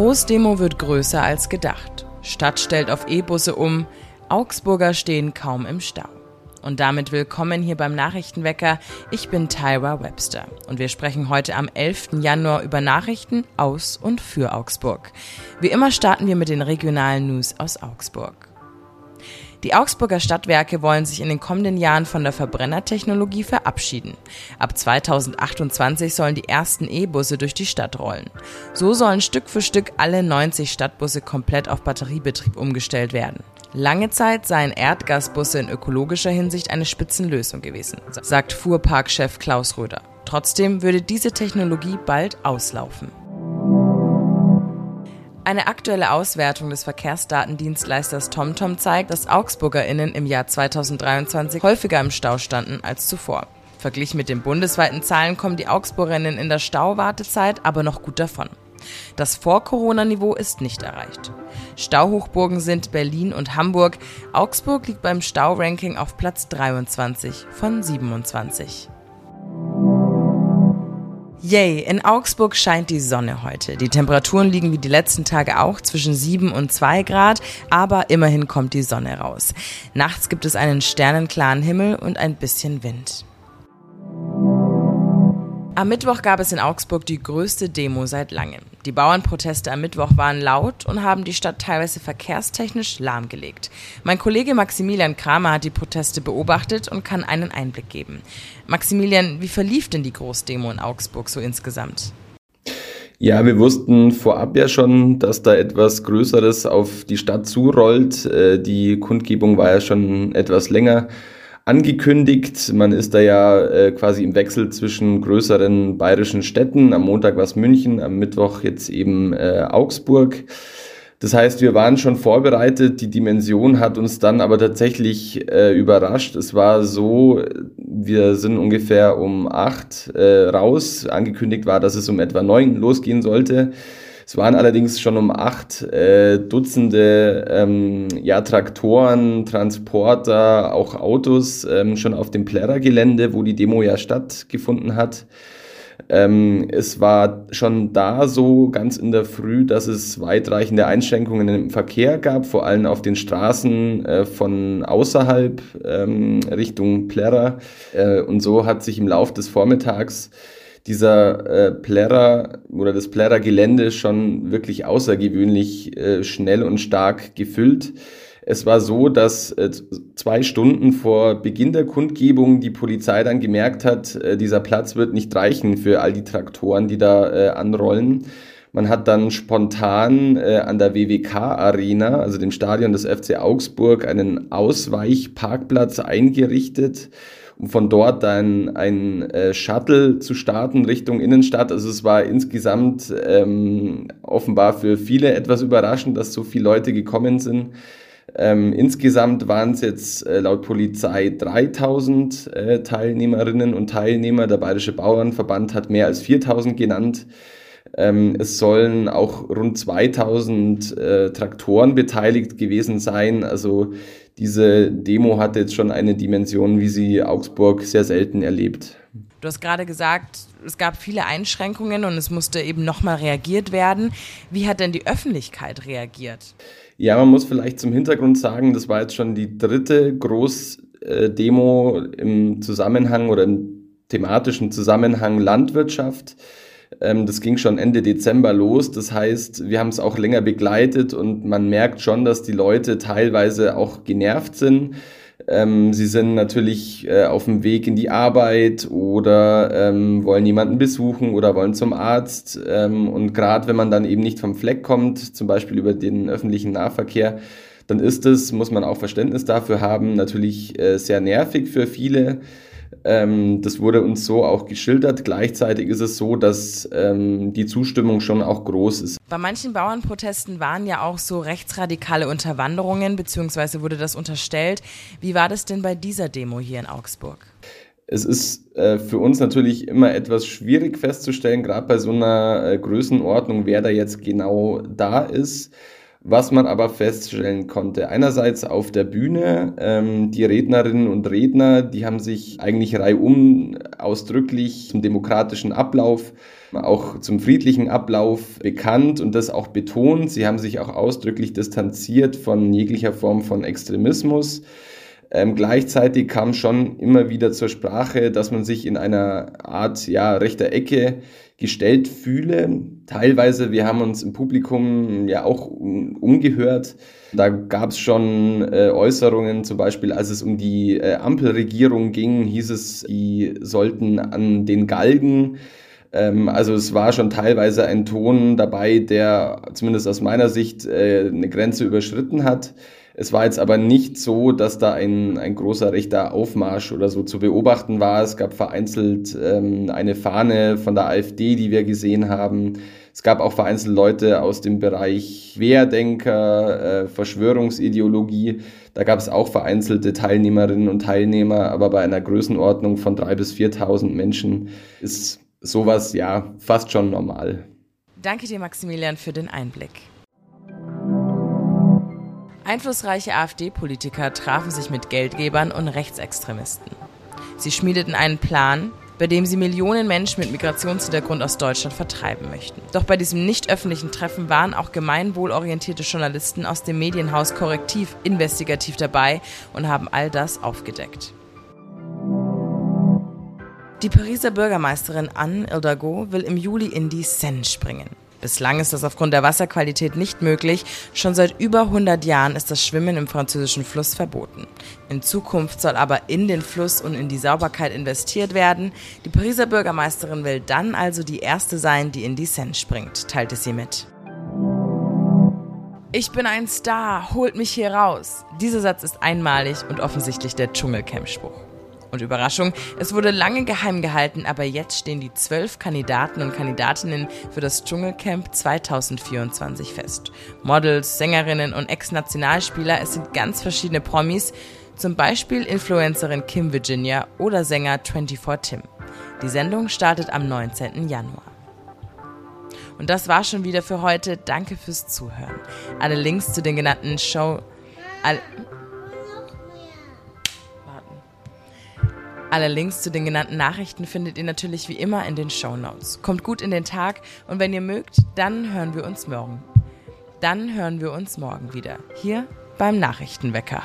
Großdemo wird größer als gedacht. Stadt stellt auf E-Busse um. Augsburger stehen kaum im Stau. Und damit willkommen hier beim Nachrichtenwecker. Ich bin Tyra Webster und wir sprechen heute am 11. Januar über Nachrichten aus und für Augsburg. Wie immer starten wir mit den regionalen News aus Augsburg. Die Augsburger Stadtwerke wollen sich in den kommenden Jahren von der Verbrennertechnologie verabschieden. Ab 2028 sollen die ersten E-Busse durch die Stadt rollen. So sollen Stück für Stück alle 90 Stadtbusse komplett auf Batteriebetrieb umgestellt werden. Lange Zeit seien Erdgasbusse in ökologischer Hinsicht eine Spitzenlösung gewesen, sagt Fuhrparkchef Klaus Röder. Trotzdem würde diese Technologie bald auslaufen. Eine aktuelle Auswertung des Verkehrsdatendienstleisters TomTom zeigt, dass AugsburgerInnen im Jahr 2023 häufiger im Stau standen als zuvor. Verglichen mit den bundesweiten Zahlen kommen die Augsburgerinnen in der Stauwartezeit aber noch gut davon. Das Vor-Corona-Niveau ist nicht erreicht. Stauhochburgen sind Berlin und Hamburg. Augsburg liegt beim Stauranking auf Platz 23 von 27. Yay, in Augsburg scheint die Sonne heute. Die Temperaturen liegen wie die letzten Tage auch zwischen 7 und 2 Grad, aber immerhin kommt die Sonne raus. Nachts gibt es einen sternenklaren Himmel und ein bisschen Wind. Am Mittwoch gab es in Augsburg die größte Demo seit langem. Die Bauernproteste am Mittwoch waren laut und haben die Stadt teilweise verkehrstechnisch lahmgelegt. Mein Kollege Maximilian Kramer hat die Proteste beobachtet und kann einen Einblick geben. Maximilian, wie verlief denn die Großdemo in Augsburg so insgesamt? Ja, wir wussten vorab ja schon, dass da etwas Größeres auf die Stadt zurollt. Äh, die Kundgebung war ja schon etwas länger angekündigt. Man ist da ja äh, quasi im Wechsel zwischen größeren bayerischen Städten. Am Montag war es München, am Mittwoch jetzt eben äh, Augsburg. Das heißt, wir waren schon vorbereitet. Die Dimension hat uns dann aber tatsächlich äh, überrascht. Es war so, wir sind ungefähr um acht äh, raus. Angekündigt war, dass es um etwa neun losgehen sollte. Es waren allerdings schon um acht äh, Dutzende ähm, ja, Traktoren, Transporter, auch Autos ähm, schon auf dem Plärrer-Gelände, wo die Demo ja stattgefunden hat. Ähm, es war schon da so ganz in der Früh, dass es weitreichende Einschränkungen im Verkehr gab, vor allem auf den Straßen äh, von außerhalb ähm, Richtung Plärrer. Äh, und so hat sich im Lauf des Vormittags dieser äh, Plärrer oder das Plärrer-Gelände schon wirklich außergewöhnlich äh, schnell und stark gefüllt. Es war so, dass äh, zwei Stunden vor Beginn der Kundgebung die Polizei dann gemerkt hat, äh, dieser Platz wird nicht reichen für all die Traktoren, die da äh, anrollen. Man hat dann spontan äh, an der WWK Arena, also dem Stadion des FC Augsburg, einen Ausweichparkplatz eingerichtet von dort dann ein äh, Shuttle zu starten Richtung Innenstadt. Also es war insgesamt ähm, offenbar für viele etwas überraschend, dass so viele Leute gekommen sind. Ähm, insgesamt waren es jetzt äh, laut Polizei 3000 äh, Teilnehmerinnen und Teilnehmer. Der Bayerische Bauernverband hat mehr als 4000 genannt. Ähm, es sollen auch rund 2000 äh, Traktoren beteiligt gewesen sein. Also diese Demo hat jetzt schon eine Dimension, wie sie Augsburg sehr selten erlebt. Du hast gerade gesagt, es gab viele Einschränkungen und es musste eben nochmal reagiert werden. Wie hat denn die Öffentlichkeit reagiert? Ja, man muss vielleicht zum Hintergrund sagen, das war jetzt schon die dritte Großdemo im Zusammenhang oder im thematischen Zusammenhang Landwirtschaft. Ähm, das ging schon Ende Dezember los. Das heißt, wir haben es auch länger begleitet und man merkt schon, dass die Leute teilweise auch genervt sind. Ähm, sie sind natürlich äh, auf dem Weg in die Arbeit oder ähm, wollen jemanden besuchen oder wollen zum Arzt. Ähm, und gerade wenn man dann eben nicht vom Fleck kommt, zum Beispiel über den öffentlichen Nahverkehr, dann ist es, muss man auch Verständnis dafür haben, natürlich äh, sehr nervig für viele. Ähm, das wurde uns so auch geschildert. Gleichzeitig ist es so, dass ähm, die Zustimmung schon auch groß ist. Bei manchen Bauernprotesten waren ja auch so rechtsradikale Unterwanderungen, beziehungsweise wurde das unterstellt. Wie war das denn bei dieser Demo hier in Augsburg? Es ist äh, für uns natürlich immer etwas schwierig festzustellen, gerade bei so einer äh, Größenordnung, wer da jetzt genau da ist. Was man aber feststellen konnte, einerseits auf der Bühne, ähm, die Rednerinnen und Redner, die haben sich eigentlich reihum ausdrücklich zum demokratischen Ablauf, auch zum friedlichen Ablauf bekannt und das auch betont. Sie haben sich auch ausdrücklich distanziert von jeglicher Form von Extremismus. Ähm, gleichzeitig kam schon immer wieder zur Sprache, dass man sich in einer Art ja, rechter Ecke gestellt fühle. Teilweise, wir haben uns im Publikum ja auch umgehört. Da gab es schon äh, Äußerungen, zum Beispiel als es um die äh, Ampelregierung ging, hieß es, die sollten an den Galgen. Ähm, also es war schon teilweise ein Ton dabei, der zumindest aus meiner Sicht äh, eine Grenze überschritten hat. Es war jetzt aber nicht so, dass da ein, ein großer rechter Aufmarsch oder so zu beobachten war. Es gab vereinzelt ähm, eine Fahne von der AfD, die wir gesehen haben. Es gab auch vereinzelt Leute aus dem Bereich Querdenker, äh, Verschwörungsideologie. Da gab es auch vereinzelte Teilnehmerinnen und Teilnehmer, aber bei einer Größenordnung von drei bis 4.000 Menschen ist sowas ja fast schon normal. Danke dir, Maximilian, für den Einblick. Einflussreiche AfD-Politiker trafen sich mit Geldgebern und Rechtsextremisten. Sie schmiedeten einen Plan, bei dem sie Millionen Menschen mit Migrationshintergrund aus Deutschland vertreiben möchten. Doch bei diesem nicht öffentlichen Treffen waren auch gemeinwohlorientierte Journalisten aus dem Medienhaus Korrektiv investigativ dabei und haben all das aufgedeckt. Die Pariser Bürgermeisterin Anne Hidalgo will im Juli in die Seine springen. Bislang ist das aufgrund der Wasserqualität nicht möglich. Schon seit über 100 Jahren ist das Schwimmen im französischen Fluss verboten. In Zukunft soll aber in den Fluss und in die Sauberkeit investiert werden. Die Pariser Bürgermeisterin will dann also die erste sein, die in die Seine springt, teilte sie mit. Ich bin ein Star, holt mich hier raus. Dieser Satz ist einmalig und offensichtlich der Dschungelcamp-Spruch. Und Überraschung, es wurde lange geheim gehalten, aber jetzt stehen die zwölf Kandidaten und Kandidatinnen für das Dschungelcamp 2024 fest. Models, Sängerinnen und Ex-Nationalspieler, es sind ganz verschiedene Promis, zum Beispiel Influencerin Kim Virginia oder Sänger 24 Tim. Die Sendung startet am 19. Januar. Und das war schon wieder für heute. Danke fürs Zuhören. Alle Links zu den genannten Show. All Alle Links zu den genannten Nachrichten findet ihr natürlich wie immer in den Show Notes. Kommt gut in den Tag und wenn ihr mögt, dann hören wir uns morgen. Dann hören wir uns morgen wieder hier beim Nachrichtenwecker.